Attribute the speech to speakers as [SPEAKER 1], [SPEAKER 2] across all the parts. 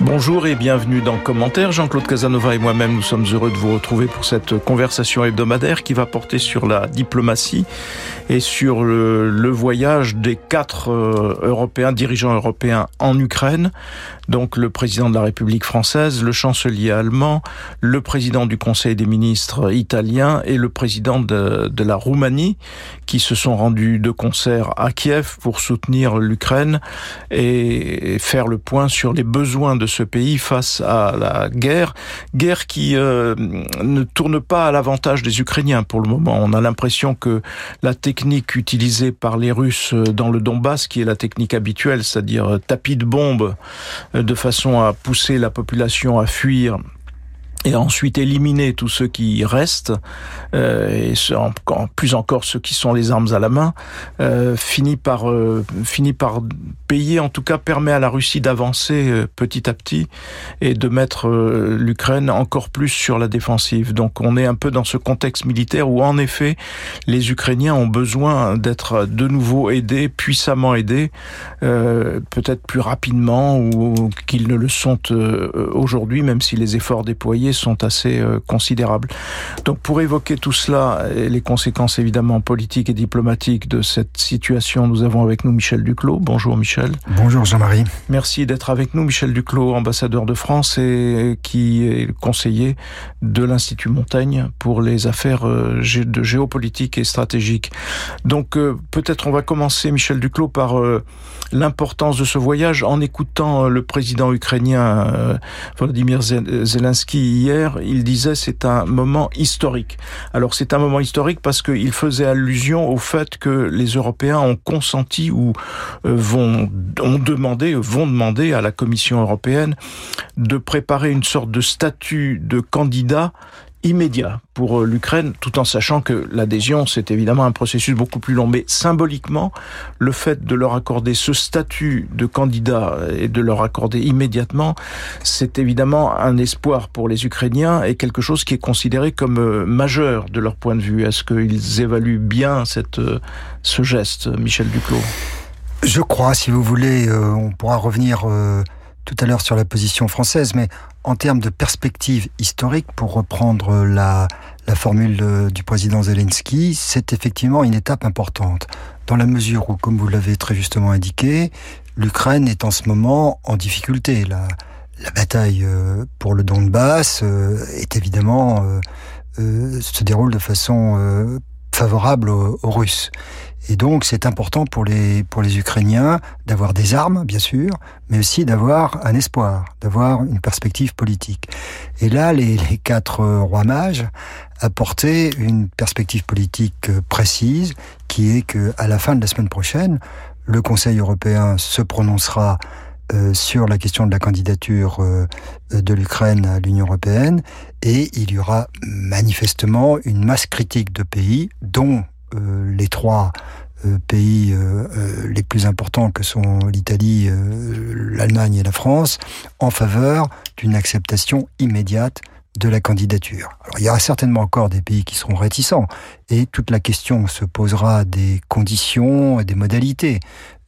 [SPEAKER 1] Bonjour et bienvenue dans Commentaire. Jean-Claude Casanova et moi-même, nous sommes heureux de vous retrouver pour cette conversation hebdomadaire qui va porter sur la diplomatie et sur le, voyage des quatre euh, Européens, dirigeants européens en Ukraine. Donc le président de la République française, le chancelier allemand, le président du Conseil des ministres italien et le président de, de la Roumanie qui se sont rendus de concert à Kiev pour soutenir l'Ukraine et faire le point sur les besoins de ce pays face à la guerre, guerre qui euh, ne tourne pas à l'avantage des Ukrainiens pour le moment. On a l'impression que la technique utilisée par les Russes dans le Donbass, qui est la technique habituelle, c'est-à-dire tapis de bombes de façon à pousser la population à fuir et ensuite éliminer tous ceux qui restent, euh, et plus encore ceux qui sont les armes à la main, euh, finit par euh, finit par payer, en tout cas permet à la Russie d'avancer petit à petit et de mettre l'Ukraine encore plus sur la défensive. Donc on est un peu dans ce contexte militaire où en effet les Ukrainiens ont besoin d'être de nouveau aidés, puissamment aidés, peut-être plus rapidement ou qu'ils ne le sont aujourd'hui, même si les efforts déployés sont assez euh, considérables. Donc pour évoquer tout cela et les conséquences évidemment politiques et diplomatiques de cette situation, nous avons avec nous Michel Duclos. Bonjour Michel.
[SPEAKER 2] Bonjour Jean-Marie.
[SPEAKER 1] Merci d'être avec nous Michel Duclos, ambassadeur de France et qui est conseiller de l'Institut Montaigne pour les affaires euh, de géopolitique et stratégique. Donc euh, peut-être on va commencer Michel Duclos par l'importance de ce voyage en écoutant le président ukrainien Volodymyr Zelensky hier, il disait c'est un moment historique. Alors c'est un moment historique parce qu'il faisait allusion au fait que les Européens ont consenti ou euh, vont ont demandé vont demander à la Commission européenne de préparer une sorte de statut de candidat immédiat pour euh, l'Ukraine, tout en sachant que l'adhésion, c'est évidemment un processus beaucoup plus long. Mais symboliquement, le fait de leur accorder ce statut de candidat et de leur accorder immédiatement, c'est évidemment un espoir pour les Ukrainiens et quelque chose qui est considéré comme euh, majeur de leur point de vue. Est-ce qu'ils évaluent bien cette, euh, ce geste, Michel Duclos?
[SPEAKER 2] Je crois, si vous voulez, on pourra revenir tout à l'heure sur la position française, mais en termes de perspective historique, pour reprendre la, la formule du président Zelensky, c'est effectivement une étape importante, dans la mesure où, comme vous l'avez très justement indiqué, l'Ukraine est en ce moment en difficulté. La, la bataille euh, pour le Donbass euh, est évidemment euh, se déroule de façon favorable aux, aux Russes. Et donc, c'est important pour les, pour les Ukrainiens d'avoir des armes, bien sûr, mais aussi d'avoir un espoir, d'avoir une perspective politique. Et là, les, les quatre rois mages apportaient une perspective politique précise, qui est que, à la fin de la semaine prochaine, le Conseil européen se prononcera euh, sur la question de la candidature euh, de l'Ukraine à l'Union européenne et il y aura manifestement une masse critique de pays, dont euh, les trois euh, pays euh, les plus importants que sont l'Italie, l'Allemagne et la France, en faveur d'une acceptation immédiate de la candidature. Alors, il y aura certainement encore des pays qui seront réticents et toute la question se posera des conditions et des modalités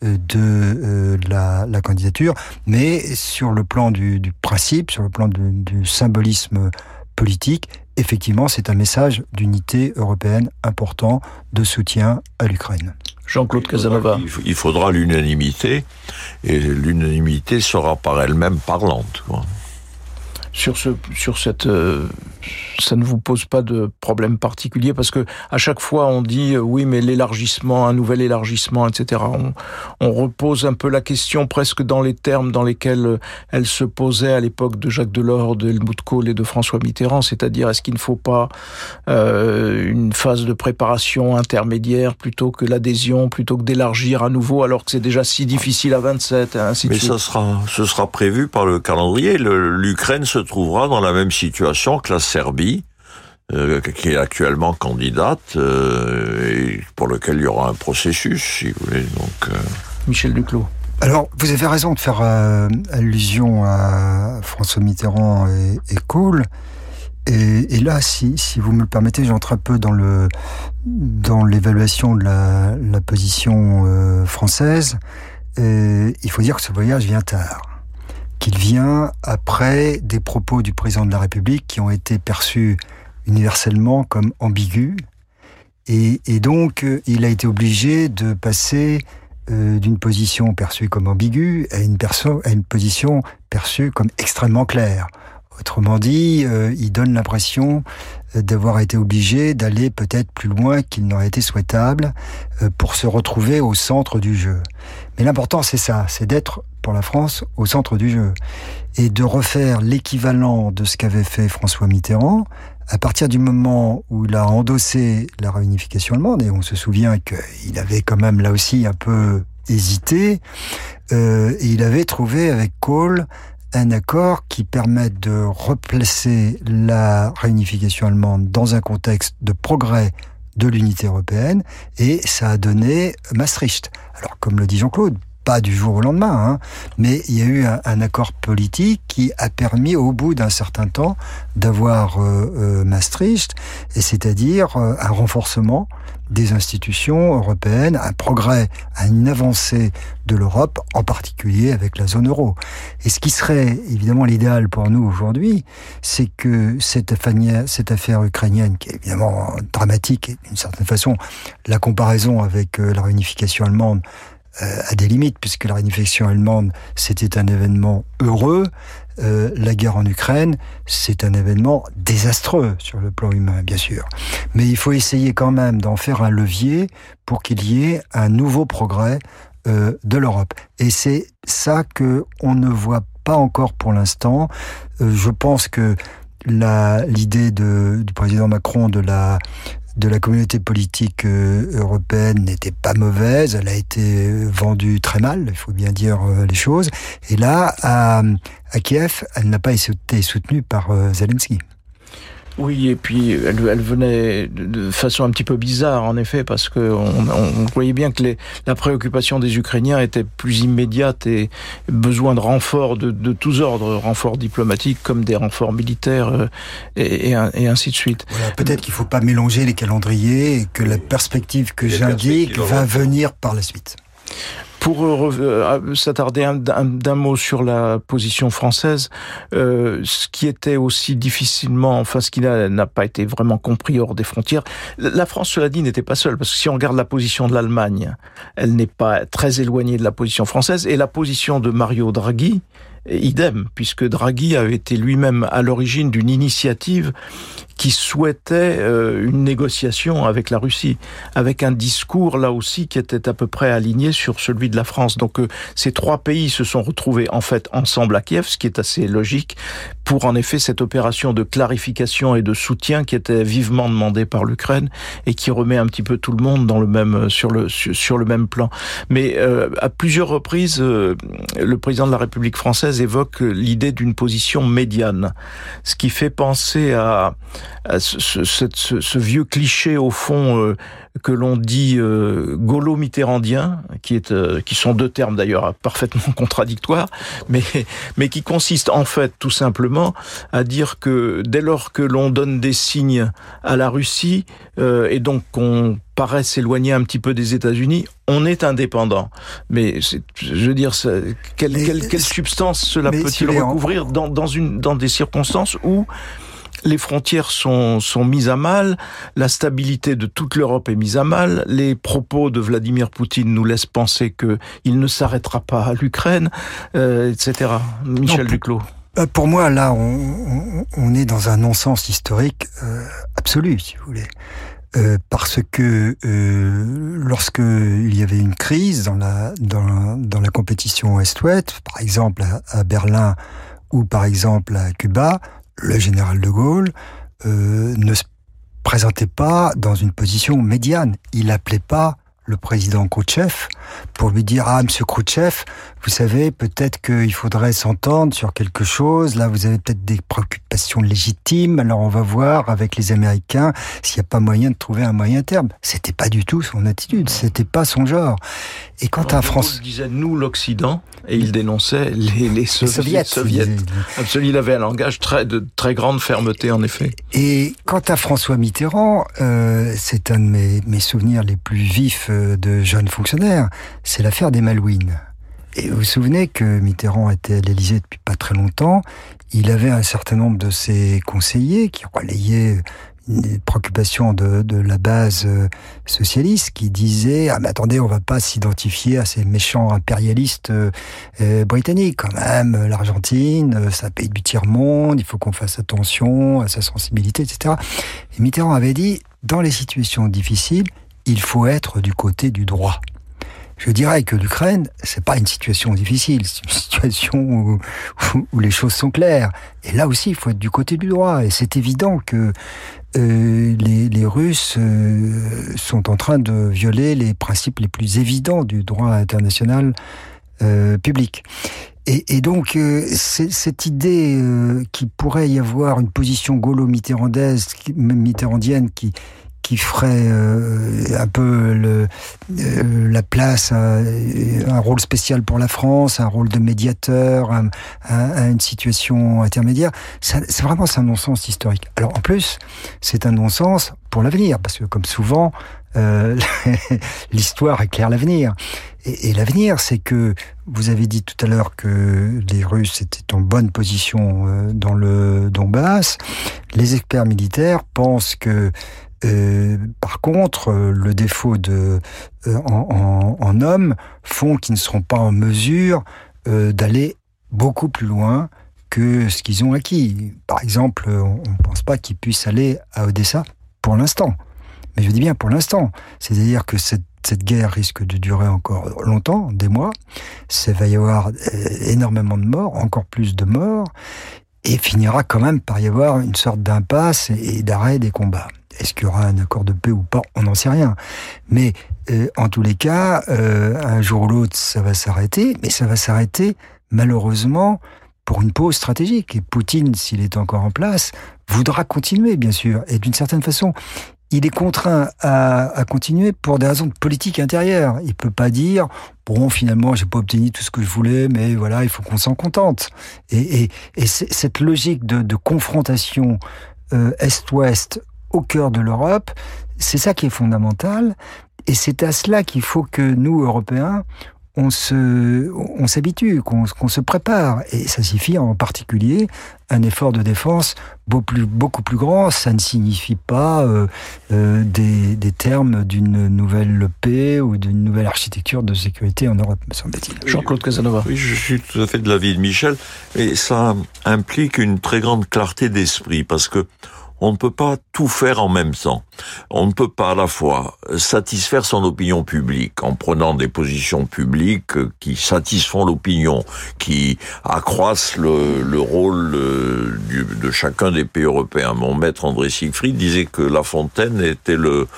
[SPEAKER 2] de la, candidature, mais sur le plan du, principe, sur le plan du symbolisme politique, effectivement, c'est un message d'unité européenne important de soutien à l'Ukraine.
[SPEAKER 1] Jean-Claude Casanova.
[SPEAKER 3] Il faudra l'unanimité, et l'unanimité sera par elle-même parlante. Quoi.
[SPEAKER 1] Sur, ce, sur cette euh, ça ne vous pose pas de problème particulier parce que à chaque fois on dit euh, oui mais l'élargissement, un nouvel élargissement, etc. On, on, repose un peu la question presque dans les termes dans lesquels euh, elle se posait à l'époque de Jacques Delors, de Helmut Kohl et de François Mitterrand, c'est-à-dire est-ce qu'il ne faut pas euh, une phase de préparation intermédiaire plutôt que l'adhésion, plutôt que d'élargir à nouveau alors que c'est déjà si difficile à 27 et ainsi
[SPEAKER 3] mais
[SPEAKER 1] de suite?
[SPEAKER 3] ça sera, ce sera prévu par le calendrier. L'Ukraine se trouvera dans la même situation que la Serbie, euh, qui est actuellement candidate, euh, et pour lequel il y aura un processus, si vous voulez. Donc, euh...
[SPEAKER 1] Michel Duclos.
[SPEAKER 2] Alors, vous avez raison de faire euh, allusion à François Mitterrand et, et Kohl. Et, et, là, si, si vous me le permettez, j'entre un peu dans le dans l'évaluation de la, la position euh, française. Et il faut dire que ce voyage vient tard, qu'il vient après des propos du président de la République qui ont été perçus universellement comme ambigus. Et, donc, il a été obligé de passer euh, d'une position perçue comme ambiguë à une, position perçue comme extrêmement claire. Autrement dit, euh, il donne l'impression euh, d'avoir été obligé d'aller peut-être plus loin qu'il n'aurait été souhaitable euh, pour se retrouver au centre du jeu. Mais l'important, c'est ça, c'est d'être la France au centre du jeu et de refaire l'équivalent de ce qu'avait fait François Mitterrand à partir du moment où il a endossé la réunification allemande, et on se souvient qu'il avait quand même là aussi un peu hésité, euh, et il avait trouvé avec Kohl un accord qui permette de replacer la réunification allemande dans un contexte de progrès de l'unité européenne, et ça a donné Maastricht. Alors, comme le dit Jean-Claude, pas du jour au lendemain, hein, mais il y a eu un, un, accord politique qui a permis, au bout d'un certain temps, d'avoir euh, euh, Maastricht, et c'est-à-dire euh, un renforcement des institutions européennes, un progrès, une avancée de l'Europe, en particulier avec la zone euro. Et ce qui serait évidemment l'idéal pour nous aujourd'hui, c'est que cette affaire, cette affaire ukrainienne, qui est évidemment dramatique et d'une certaine façon, la comparaison avec la réunification allemande euh, à des limites, puisque la réunification allemande, c'était un événement heureux. Euh, la guerre en Ukraine, c'est un événement désastreux sur le plan humain, bien sûr. Mais il faut essayer quand même d'en faire un levier pour qu'il y ait un nouveau progrès euh, de l'Europe. Et c'est ça que on ne voit pas encore pour l'instant. Euh, je pense que l'idée du président Macron de la de la communauté politique euh, européenne n'était pas mauvaise, elle a été vendue très mal, il faut bien dire euh, les choses. Et là, à, à Kiev, elle n'a pas été soutenue par euh, Zelensky.
[SPEAKER 1] Oui, et puis elle, elle, venait de façon un petit peu bizarre, en effet, parce que on, on voyait bien que les, la préoccupation des Ukrainiens était plus immédiate et besoin de renforts de, de tous ordres, renforts diplomatiques comme des renforts militaires euh, et, et, et, ainsi de suite.
[SPEAKER 2] Voilà, Peut-être qu'il ne faut pas mélanger les calendriers et que la perspective que j'indique va venir par la suite.
[SPEAKER 1] Pour euh, s'attarder d'un mot sur la position française, euh, ce qui était aussi difficilement, enfin ce qui n'a pas été vraiment compris hors des frontières, la France, cela dit, n'était pas seule, parce que si on regarde la position de l'Allemagne, elle n'est pas très éloignée de la position française, et la position de Mario Draghi, idem, puisque Draghi avait été lui-même à l'origine d'une initiative qui souhaitait euh, une négociation avec la Russie, avec un discours là aussi qui était à peu près aligné sur celui de la France. Donc euh, ces trois pays se sont retrouvés en fait ensemble à Kiev, ce qui est assez logique pour en effet cette opération de clarification et de soutien qui était vivement demandée par l'Ukraine et qui remet un petit peu tout le monde dans le même sur le sur, le même plan. Mais euh, à plusieurs reprises, euh, le président de la République française évoque l'idée d'une position médiane, ce qui fait penser à ce, ce, ce, ce, vieux cliché au fond euh, que l'on dit euh, gaulo-mitterrandien, qui, est, euh, qui sont deux termes d'ailleurs parfaitement contradictoires, mais, mais qui consiste en fait tout simplement à dire que dès lors que l'on donne des signes à la Russie, euh, et donc qu'on paraît s'éloigner un petit peu des États-Unis, on est indépendant. Mais je veux dire, quelle, quelle, quelle substance cela peut-il recouvrir dans, dans, une, dans des circonstances où les frontières sont, sont mises à mal, la stabilité de toute l'Europe est mise à mal, les propos de Vladimir Poutine nous laissent penser qu'il ne s'arrêtera pas à l'Ukraine, euh, etc. Michel non, Duclos.
[SPEAKER 2] Euh, pour moi, là, on, on, est dans un non-sens historique euh, absolu, si vous voulez. Euh, parce que euh, lorsque il y avait une crise dans la dans, dans la compétition Est-Ouest, par exemple à, à Berlin ou par exemple à Cuba, le général de Gaulle euh, ne se présentait pas dans une position médiane. Il appelait pas le président Khrouchtchev pour lui dire ah Monsieur Khrouchtchev, vous savez peut-être qu'il faudrait s'entendre sur quelque chose. Là, vous avez peut-être des préoccupations légitimes. Alors on va voir avec les Américains s'il n'y a pas moyen de trouver un moyen terme. C'était pas du tout son attitude. C'était pas son genre.
[SPEAKER 1] Et quand un France disait nous l'Occident et il dénonçait les, les soviets. soviets. Absolument, il avait un langage très de très grande fermeté en effet.
[SPEAKER 2] Et quant à François Mitterrand, euh, c'est un de mes, mes souvenirs les plus vifs euh, de jeunes fonctionnaires, c'est l'affaire des Malouines. Et vous vous souvenez que Mitterrand était à l'Élysée depuis pas très longtemps. Il avait un certain nombre de ses conseillers qui relayaient une préoccupation de, la base euh, socialiste qui disait ah mais attendez on va pas s'identifier à ces méchants impérialistes euh, euh, britanniques quand même l'Argentine c'est un pays du tiers monde il faut qu'on fasse attention à sa sensibilité etc et Mitterrand avait dit dans les situations difficiles il faut être du côté du droit. Je dirais que l'Ukraine, c'est pas une situation difficile, c'est une situation où, où, les choses sont claires. Et là aussi, il faut être du côté du droit. Et c'est évident que euh, les, les, Russes euh, sont en train de violer les principes les plus évidents du droit international euh, public. Et, et donc, euh, cette idée euh, qu'il pourrait y avoir une position gaulo-mitterrandaise, mitterrandienne, qui, qui ferait euh, un peu euh, la place, un rôle spécial pour la France, un rôle de médiateur, une situation intermédiaire. C'est vraiment un non-sens historique. Alors en plus, c'est un non-sens pour l'avenir, parce que comme souvent, euh, l'histoire éclaire l'avenir. Et, l'avenir, c'est que vous avez dit tout à l'heure que les Russes étaient en bonne position dans le Donbass. Les experts militaires pensent que euh, par contre, euh, le défaut de euh, en, en, hommes font qu'ils ne seront pas en mesure d'aller beaucoup plus loin que ce qu'ils ont acquis. Par exemple, on ne pense pas qu'ils puissent aller à Odessa pour l'instant. Mais je dis bien pour l'instant. C'est-à-dire que cette, cette, guerre risque de durer encore longtemps, des mois. Ça va y avoir énormément de morts, encore plus de morts, et finira quand même par y avoir une sorte d'impasse et d'arrêt des combats. Est-ce qu'il y aura un accord de paix ou pas? On n'en sait rien. Mais euh, en tous les cas, euh, un jour ou l'autre, ça va s'arrêter, mais ça va s'arrêter malheureusement pour une pause stratégique. Et Poutine, s'il est encore en place, voudra continuer, bien sûr. Et d'une certaine façon, il est contraint à, à, continuer pour des raisons de politique intérieure. Il peut pas dire bon finalement j'ai pas obtenu tout ce que je voulais, mais voilà il faut qu'on s'en contente. Et, et, et cette logique de, confrontation euh, est-ouest au cœur de l'Europe. C'est ça qui est fondamental. Et c'est à cela qu'il faut que nous, Européens, on se, on s'habitue, qu'on se prépare. Et ça signifie en particulier un effort de défense beaucoup plus, beaucoup plus grand. Ça ne signifie pas euh, euh, des, des, termes d'une nouvelle paix ou d'une nouvelle architecture de sécurité en Europe, me semble-t-il.
[SPEAKER 1] Jean-Claude Casanova.
[SPEAKER 3] Oui, je suis tout à fait de l'avis de Michel. Et ça implique une très grande clarté d'esprit parce que on ne peut pas tout faire en même temps. On ne peut pas à la fois satisfaire son opinion publique en prenant des positions publiques qui satisfont l'opinion, qui accroissent le, rôle euh, de chacun des pays européens. Mon maître André Siegfried disait que La Fontaine était le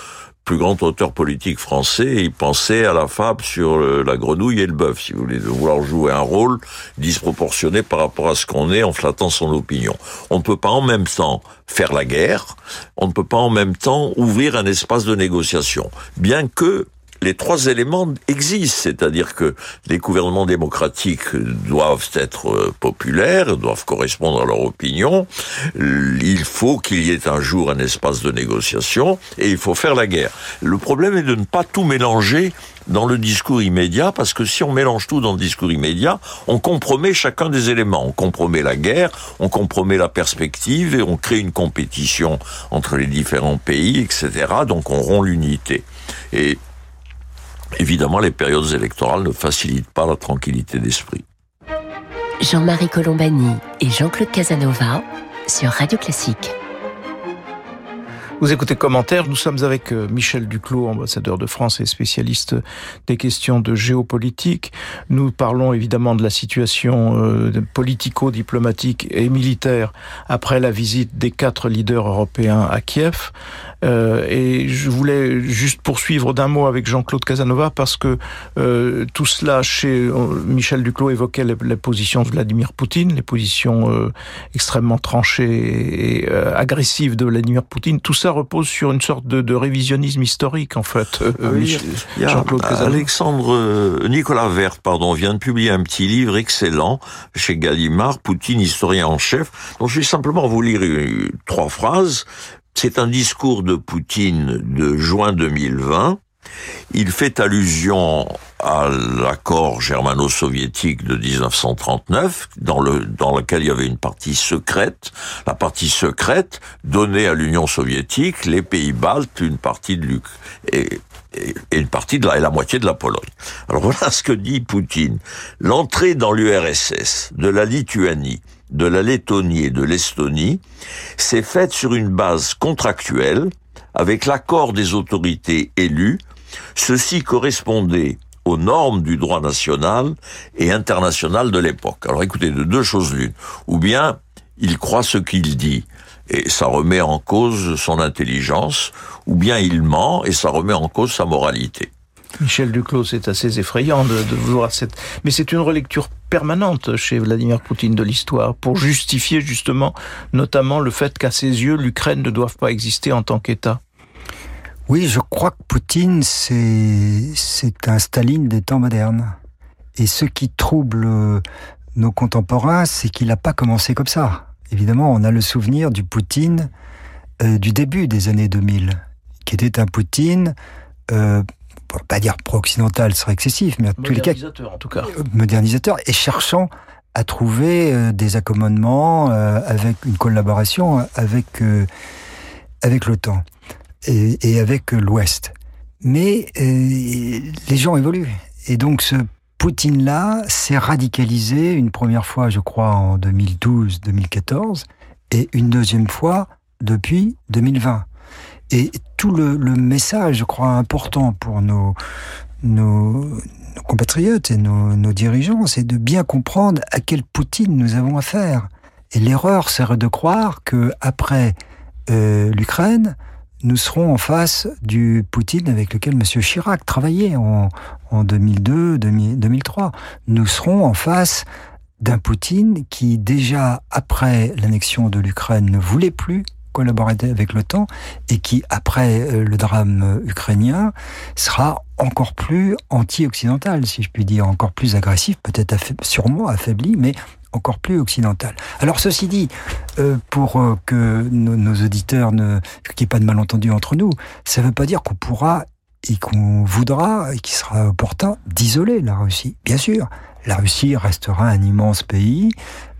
[SPEAKER 3] plus grand auteur politique français, il pensait à la fable sur la grenouille et le bœuf, si vous voulez, de vouloir jouer un rôle disproportionné par rapport à ce qu'on est en flattant son opinion. On ne peut pas en même temps faire la guerre, on ne peut pas en même temps ouvrir un espace de négociation, bien que les trois éléments existent, c'est-à-dire que les gouvernements démocratiques doivent être euh, populaires, doivent correspondre à leur opinion, il faut qu'il y ait un jour un espace de négociation, et il faut faire la guerre. Le problème est de ne pas tout mélanger dans le discours immédiat, parce que si on mélange tout dans le discours immédiat, on compromet chacun des éléments. On compromet la guerre, on compromet la perspective, et on crée une compétition entre les différents pays, etc. Donc on rompt l'unité. Et Évidemment, les périodes électorales ne facilitent pas la tranquillité d'esprit.
[SPEAKER 4] Jean-Marie Colombani et Jean-Claude Casanova sur Radio Classique.
[SPEAKER 1] Vous écoutez commentaire, nous sommes avec euh, Michel Duclos, ambassadeur de France et spécialiste des questions de géopolitique. Nous parlons évidemment de la situation euh, politico-diplomatique et militaire après la visite des quatre leaders européens à Kiev. Euh, et je voulais juste poursuivre d'un mot avec Jean-Claude Casanova parce que tout cela, chez Michel Duclos évoquait les, positions de Vladimir Poutine, les positions extrêmement tranchées et agressives de Vladimir Poutine. Tout ça repose sur une sorte de, révisionnisme historique, en fait. Euh,
[SPEAKER 3] oui, Jean-Claude Alexandre euh, Nicolas Vert, pardon, vient de publier un petit livre excellent chez Gallimard, Poutine, historien en chef. Donc je vais simplement vous lire trois phrases. C'est un discours de Poutine de juin 2020 il fait allusion à l'accord germano-soviétique de 1939, dans, le, dans lequel il y avait une partie secrète. La partie secrète donnait à l'Union soviétique les pays baltes, une partie de l'Uk et, et, une partie de la, et la moitié de la Pologne. Alors voilà ce que dit Poutine. L'entrée dans l'URSS de la Lituanie, de la Lettonie et de l'Estonie s'est faite sur une base contractuelle avec l'accord des autorités élues Ceci correspondait aux normes du droit national et international de l'époque. Alors écoutez, de deux choses l'une. Ou bien il croit ce qu'il dit, et ça remet en cause son intelligence, ou bien il ment, et ça remet en cause sa moralité.
[SPEAKER 1] Michel Duclos, c'est assez effrayant de, voir cette... Mais c'est une relecture permanente chez Vladimir Poutine de l'histoire pour justifier justement notamment le fait qu'à ses yeux, l'Ukraine ne doit pas exister en tant qu'État.
[SPEAKER 2] Oui, je crois que Poutine, c'est, un Staline des temps modernes. Et ce qui trouble euh, nos contemporains, c'est qu'il n'a pas commencé comme ça. Évidemment, on a le souvenir du Poutine euh, du début des années 2000, qui était un Poutine, euh, pas dire pro-occidental, ce serait excessif, mais en tous les cas,
[SPEAKER 1] en tout cas, euh,
[SPEAKER 2] modernisateur et cherchant à trouver des accommodements avec une collaboration avec avec l'OTAN et, avec l'Ouest. Mais euh, les gens évoluent. Et donc ce Poutine-là s'est radicalisé une première fois, je crois, en 2012-2014, et une deuxième fois depuis 2020. Et tout le, message, je crois, important pour nos, nos, compatriotes et nos, dirigeants, c'est de bien comprendre à quel Poutine nous avons affaire. Et l'erreur serait de croire que après euh, l'Ukraine, nous serons en face du Poutine avec lequel M. Chirac travaillait en, en 2002, 2003. Nous serons en face d'un Poutine qui, déjà après l'annexion de l'Ukraine, ne voulait plus collaborer avec l'OTAN et qui, après euh, le drame ukrainien, sera encore plus anti-occidental, si je puis dire, encore plus agressif, peut-être sûrement affaibli, mais encore plus occidentale. Alors ceci dit, euh, pour euh, que nos, auditeurs ne qu'il n'y ait pas de malentendu entre nous, ça ne veut pas dire qu'on pourra et qu'on voudra et qu'il sera opportun d'isoler la Russie. Bien sûr, la Russie restera un immense pays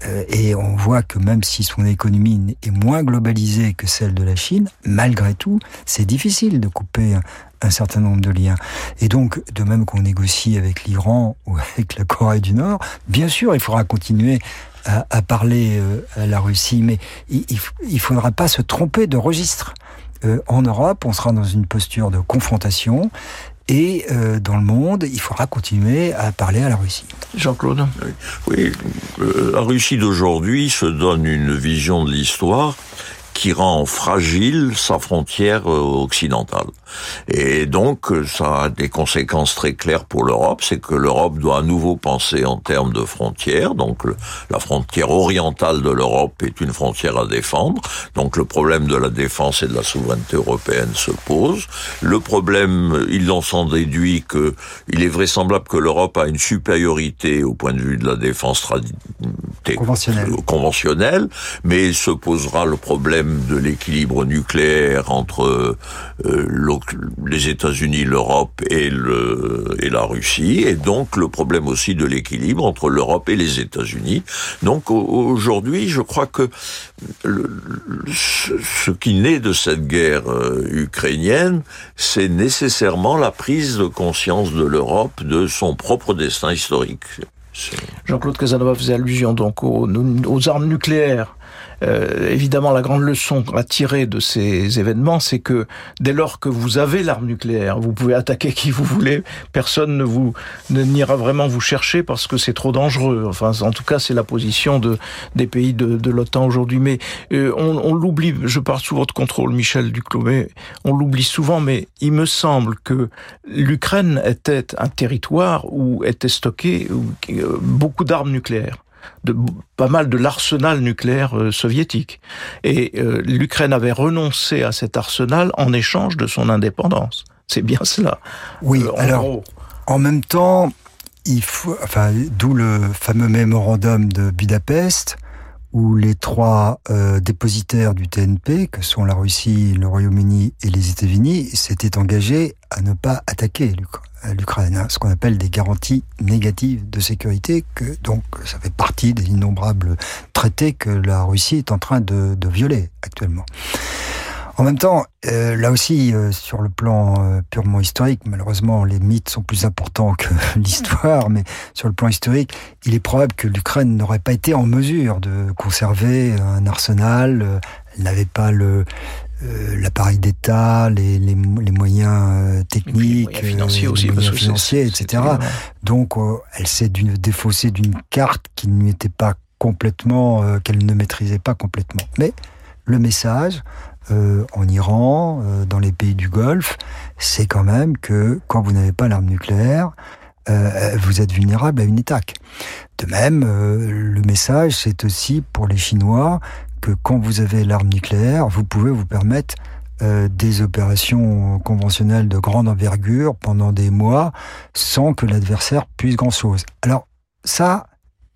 [SPEAKER 2] euh, et on voit que même si son économie est moins globalisée que celle de la Chine, malgré tout, c'est difficile de couper un certain nombre de liens. Et donc, de même qu'on négocie avec l'Iran ou avec la Corée du Nord, bien sûr, il faudra continuer à, parler euh, à la Russie, mais il ne faudra pas se tromper de registre. Euh, en Europe, on sera dans une posture de confrontation. Et euh, dans le monde, il faudra continuer à parler à la Russie.
[SPEAKER 1] Jean-Claude?
[SPEAKER 3] Oui, la Russie d'aujourd'hui se donne une vision de l'histoire qui rend fragile sa frontière euh, occidentale. Et donc, euh, ça a des conséquences très claires pour l'Europe, c'est que l'Europe doit à nouveau penser en termes de frontières. Donc, la frontière orientale de l'Europe est une frontière à défendre. Donc, le problème de la défense et de la souveraineté européenne se pose. Le problème, il en s'en déduit que il est vraisemblable que l'Europe a une supériorité au point de vue de la défense
[SPEAKER 2] conventionnelle.
[SPEAKER 3] conventionnelle, mais se posera le problème de l'équilibre nucléaire entre euh, les États-Unis, l'Europe et, la Russie, et donc le problème aussi de l'équilibre entre l'Europe et les États-Unis. Donc aujourd'hui, je crois que ce qui naît de cette guerre euh, ukrainienne, c'est nécessairement la prise de conscience de l'Europe de son propre destin historique.
[SPEAKER 1] Jean-Claude Casanova faisait allusion donc aux armes nucléaires euh, évidemment, la grande leçon à tirer de ces événements, c'est que dès lors que vous avez l'arme nucléaire, vous pouvez attaquer qui vous voulez, personne ne vous n'ira vraiment vous chercher parce que c'est trop dangereux. Enfin, en tout cas, c'est la position de des pays de, de l'OTAN aujourd'hui. Mais euh, on, on l'oublie. Je parle sous votre contrôle, Michel Duclos, mais on l'oublie souvent. Mais il me semble que l'Ukraine était un territoire où étaient stockées euh, beaucoup d'armes nucléaires de pas mal de l'arsenal nucléaire euh, soviétique. Et euh, l'Ukraine avait renoncé à cet arsenal en échange de son indépendance. C'est bien cela.
[SPEAKER 2] Oui, en alors, gros. en même temps, il faut, enfin, d'où le fameux mémorandum de Budapest, où les trois euh, dépositaires du TNP, que sont la Russie, le Royaume-Uni et les États-Unis, s'étaient engagés à ne pas attaquer l'Ukraine, hein, ce qu'on appelle des garanties négatives de sécurité, que donc ça fait partie des innombrables traités que la Russie est en train de, de violer actuellement. En même temps, euh, là aussi, euh, sur le plan euh, purement historique, malheureusement, les mythes sont plus importants que l'histoire, mais sur le plan historique, il est probable que l'Ukraine n'aurait pas été en mesure de conserver un arsenal. Elle n'avait pas le l'appareil d'État, les, les, les, moyens techniques, les moyens
[SPEAKER 1] financiers, aussi,
[SPEAKER 2] les moyens financiers etc. Donc, elle s'est défaussée d'une carte qui n'était pas complètement, qu'elle ne maîtrisait pas complètement. Mais le message, euh, en Iran, euh, dans les pays du Golfe, c'est quand même que quand vous n'avez pas l'arme nucléaire, euh, vous êtes vulnérable à une attaque. De même, le message, c'est aussi pour les Chinois que quand vous avez l'arme nucléaire, vous pouvez vous permettre des opérations conventionnelles de grande envergure pendant des mois sans que l'adversaire puisse grand-chose. Alors ça,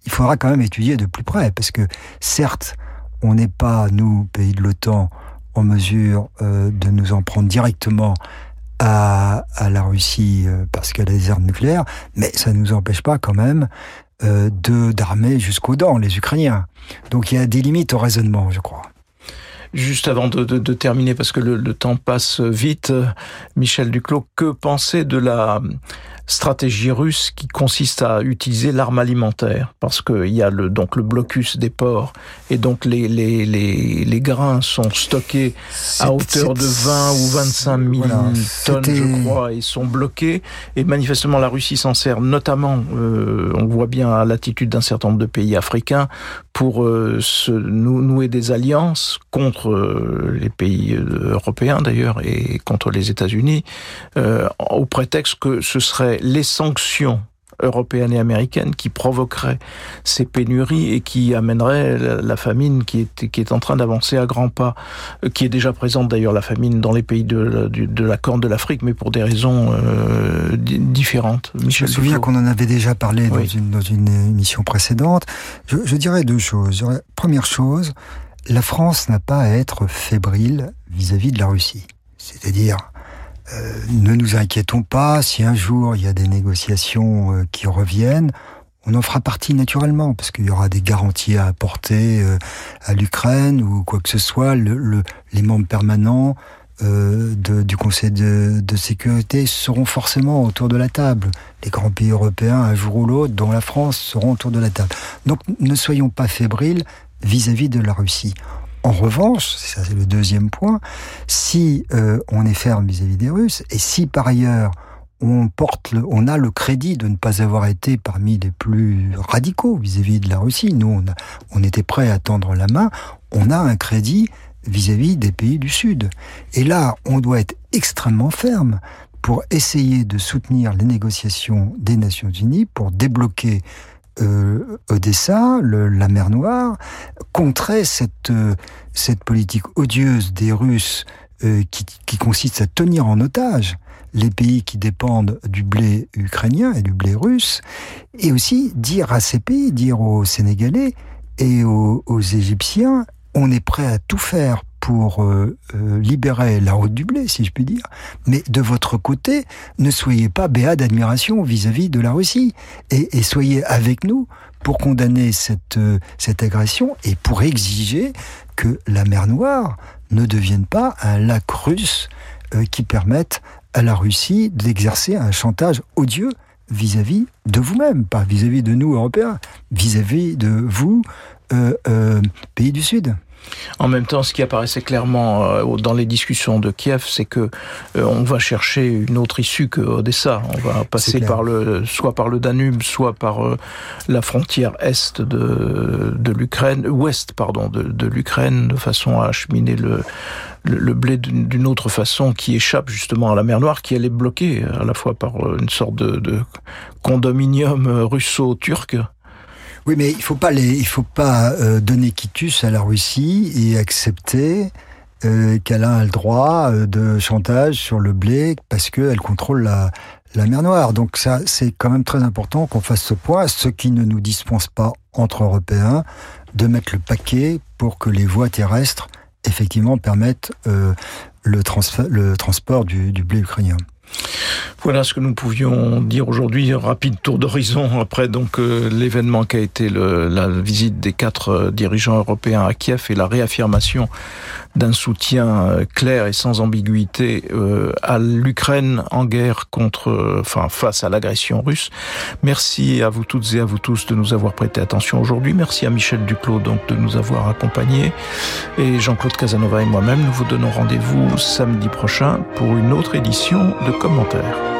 [SPEAKER 2] il faudra quand même étudier de plus près, parce que certes, on n'est pas, nous, pays de l'OTAN, en mesure euh, de nous en prendre directement à, la Russie euh, parce qu'elle a des armes nucléaires, mais ça ne nous empêche pas quand même euh, de d'armer jusqu'aux dents les Ukrainiens. Donc il y a des limites au raisonnement, je crois.
[SPEAKER 1] Juste avant de, de, de terminer, parce que le, le, temps passe vite, Michel Duclos, que penser de la stratégie russe qui consiste à utiliser l'arme alimentaire? Parce qu'il y a le, donc le blocus des ports et donc les, les, les, les grains sont stockés à hauteur de 20 ou 25 000 voilà, tonnes, je crois, et sont bloqués. Et manifestement, la Russie s'en sert notamment, euh, on voit bien à l'attitude d'un certain nombre de pays africains, pour euh, se nouer des alliances contre euh, les pays euh, européens d'ailleurs et contre les États-Unis, euh, au prétexte que ce serait les sanctions européennes et américaines qui provoqueraient ces pénuries et qui amèneraient la famine qui est, qui est en train d'avancer à grands pas, qui est déjà présente d'ailleurs la famine dans les pays de, de, de la Corne de l'Afrique, mais pour des raisons euh, différentes.
[SPEAKER 2] Michel je me souviens qu'on en avait déjà parlé oui. dans, une, dans une émission précédente. Je, je dirais deux choses. Première chose, la France n'a pas à être fébrile vis-à-vis -vis de la Russie. C'est-à-dire, euh, ne nous inquiétons pas, si un jour il y a des négociations euh, qui reviennent, on en fera partie naturellement, parce qu'il y aura des garanties à apporter euh, à l'Ukraine ou quoi que ce soit. Le, le, les membres permanents euh, de, du Conseil de, de, sécurité seront forcément autour de la table. Les grands pays européens, un jour ou l'autre, dont la France, seront autour de la table. Donc ne soyons pas fébriles vis-à-vis -vis de la Russie. En revanche, ça c'est le deuxième point, si euh, on est ferme vis-à-vis des Russes, et si par ailleurs on porte, on a le crédit de ne pas avoir été parmi les plus radicaux vis-à-vis de la Russie, nous on, était prêt à tendre la main, on a un crédit vis-à-vis -vis des pays du Sud. Et là, on doit être extrêmement ferme pour essayer de soutenir les négociations des Nations Unies pour débloquer euh, Odessa, le, la mer Noire, contrait cette, euh, cette politique odieuse des Russes euh, qui, qui consiste à tenir en otage les pays qui dépendent du blé ukrainien et du blé russe, et aussi dire à ces pays, dire aux Sénégalais et aux, aux Égyptiens, on est prêt à tout faire pour euh, euh, libérer la route du blé, si je puis dire. Mais de votre côté, ne soyez pas béat d'admiration vis-à-vis de la Russie et, soyez avec nous pour condamner cette, euh, cette agression et pour exiger que la mer Noire ne devienne pas un lac russe qui permette à la Russie d'exercer un chantage odieux vis-à-vis -vis de vous-même, pas vis-à-vis -vis de nous, Européens, vis-à-vis -vis de vous, pays du Sud.
[SPEAKER 1] En même temps, ce qui apparaissait clairement euh, dans les discussions de Kiev, c'est que euh, on va chercher une autre issue que Odessa. On va passer par le, soit par le Danube, soit par euh, la frontière est de, de l'Ukraine, ouest pardon de, de l'Ukraine, de façon à acheminer le, le, blé d'une autre façon qui échappe justement à la mer Noire, qui elle est bloquée à la fois par une sorte de, de condominium russo-turc
[SPEAKER 2] oui, mais il faut pas les, il faut pas euh, donner quitus à la Russie et accepter euh, qu'elle a le droit euh, de chantage sur le blé parce qu'elle contrôle la, mer Noire. Donc ça, c'est quand même très important qu'on fasse ce point, ce qui ne nous dispense pas entre Européens de mettre le paquet pour que les voies terrestres effectivement permettent le, le transport du, du blé ukrainien.
[SPEAKER 1] Voilà ce que nous pouvions dire aujourd'hui. Rapide tour d'horizon après donc euh, l'événement qui a été la visite des quatre euh, dirigeants européens à Kiev et la réaffirmation d'un soutien euh, clair et sans ambiguïté à l'Ukraine en guerre contre, enfin face à l'agression russe. Merci à vous toutes et à vous tous de nous avoir prêté attention aujourd'hui. Merci à Michel Duclos donc de nous avoir accompagnés et Jean-Claude Casanova et moi-même nous vous donnons rendez-vous samedi prochain pour une autre édition de commentaires.